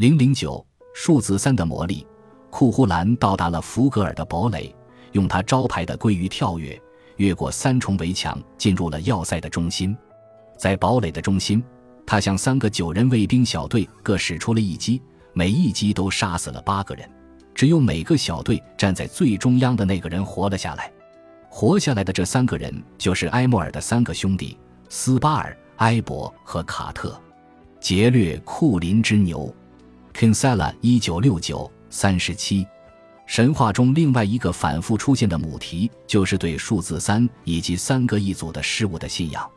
零零九数字三的魔力，库呼兰到达了福格尔的堡垒，用他招牌的鲑鱼跳跃，越过三重围墙，进入了要塞的中心。在堡垒的中心，他向三个九人卫兵小队各使出了一击，每一击都杀死了八个人，只有每个小队站在最中央的那个人活了下来。活下来的这三个人就是埃莫尔的三个兄弟斯巴尔、埃博和卡特。劫掠库林之牛。Kinsella，一九六九三十七。神话中另外一个反复出现的母题，就是对数字三以及三个一组的事物的信仰。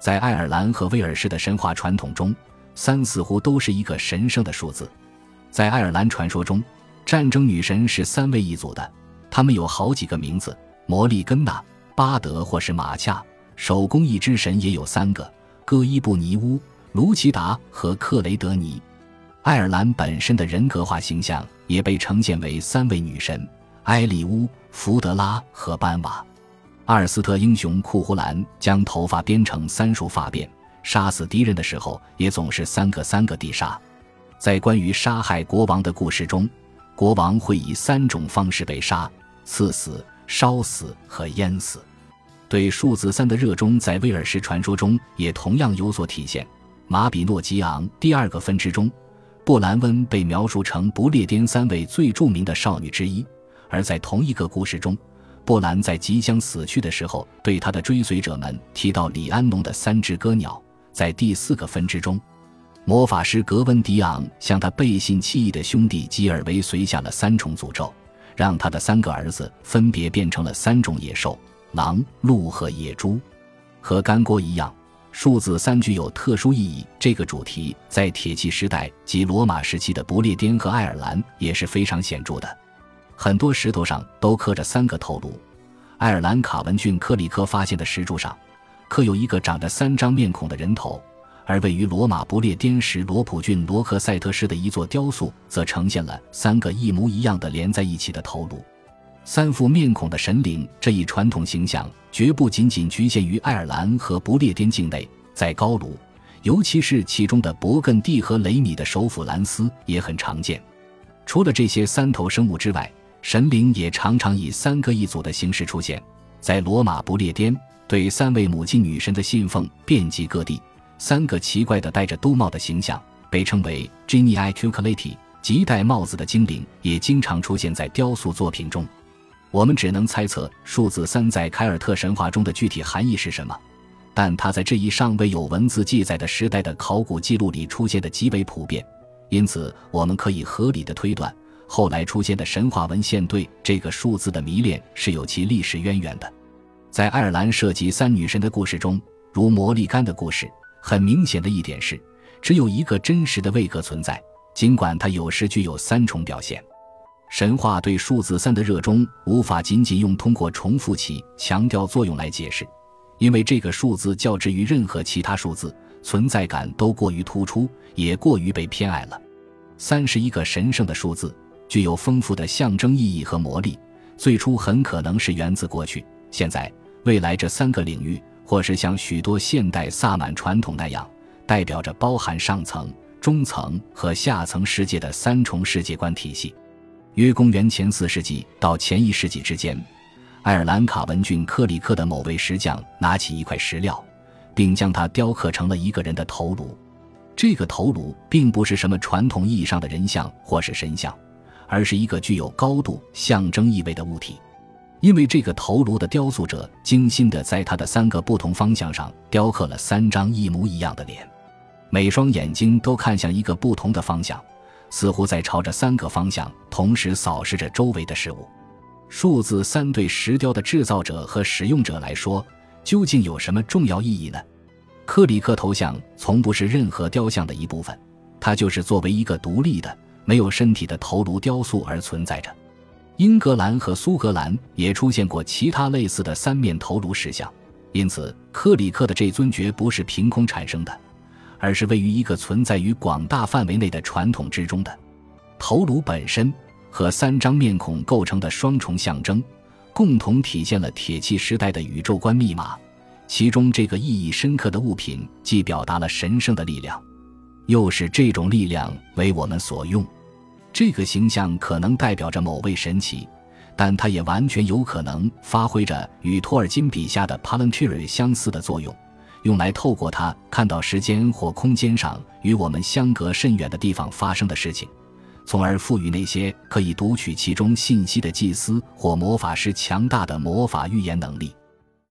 在爱尔兰和威尔士的神话传统中，三似乎都是一个神圣的数字。在爱尔兰传说中，战争女神是三位一组的，她们有好几个名字：摩利根娜、巴德或是马恰。手工艺之神也有三个：戈伊布尼乌、卢奇达和克雷德尼。爱尔兰本身的人格化形象也被呈现为三位女神：埃里乌、福德拉和班瓦。阿尔斯特英雄库胡兰将头发编成三束发辫，杀死敌人的时候也总是三个三个地杀。在关于杀害国王的故事中，国王会以三种方式被杀：刺死、烧死和淹死。对数字三的热衷在威尔士传说中也同样有所体现。马比诺吉昂第二个分支中。布兰温被描述成不列颠三位最著名的少女之一，而在同一个故事中，布兰在即将死去的时候，对他的追随者们提到李安农的三只歌鸟。在第四个分支中，魔法师格温迪昂向他背信弃义的兄弟吉尔维随下了三重诅咒，让他的三个儿子分别变成了三种野兽：狼、鹿和野猪。和干锅一样。数字三具有特殊意义。这个主题在铁器时代及罗马时期的不列颠和爱尔兰也是非常显著的。很多石头上都刻着三个头颅。爱尔兰卡文郡克里科发现的石柱上，刻有一个长着三张面孔的人头；而位于罗马不列颠时罗普郡罗克塞特市的一座雕塑，则呈现了三个一模一样的连在一起的头颅。三副面孔的神灵这一传统形象绝不仅仅局限于爱尔兰和不列颠境内，在高卢，尤其是其中的勃艮第和雷米的首府兰斯也很常见。除了这些三头生物之外，神灵也常常以三个一组的形式出现。在罗马不列颠，对三位母亲女神的信奉遍及各地。三个奇怪的戴着兜帽的形象，被称为 Geni i q u l a t i 即戴帽子的精灵，也经常出现在雕塑作品中。我们只能猜测数字三在凯尔特神话中的具体含义是什么，但它在这一尚未有文字记载的时代的考古记录里出现的极为普遍，因此我们可以合理的推断，后来出现的神话文献对这个数字的迷恋是有其历史渊源的。在爱尔兰涉及三女神的故事中，如魔力干的故事，很明显的一点是，只有一个真实的位格存在，尽管它有时具有三重表现。神话对数字三的热衷，无法仅仅用通过重复其强调作用来解释，因为这个数字较之于任何其他数字，存在感都过于突出，也过于被偏爱了。三是一个神圣的数字，具有丰富的象征意义和魔力。最初很可能是源自过去、现在、未来这三个领域，或是像许多现代萨满传统那样，代表着包含上层、中层和下层世界的三重世界观体系。约公元前四世纪到前一世纪之间，爱尔兰卡文郡克里克的某位石匠拿起一块石料，并将它雕刻成了一个人的头颅。这个头颅并不是什么传统意义上的人像或是神像，而是一个具有高度象征意味的物体。因为这个头颅的雕塑者精心地在他的三个不同方向上雕刻了三张一模一样的脸，每双眼睛都看向一个不同的方向。似乎在朝着三个方向同时扫视着周围的事物。数字三对石雕的制造者和使用者来说，究竟有什么重要意义呢？克里克头像从不是任何雕像的一部分，它就是作为一个独立的、没有身体的头颅雕塑而存在着。英格兰和苏格兰也出现过其他类似的三面头颅石像，因此克里克的这尊绝不是凭空产生的。而是位于一个存在于广大范围内的传统之中的头颅本身和三张面孔构成的双重象征，共同体现了铁器时代的宇宙观密码。其中这个意义深刻的物品，既表达了神圣的力量，又使这种力量为我们所用。这个形象可能代表着某位神奇，但它也完全有可能发挥着与托尔金笔下的 Palantir 相似的作用，用来透过它看到时间或空间上与我们相隔甚远的地方发生的事情，从而赋予那些可以读取其中信息的祭司或魔法师强大的魔法预言能力。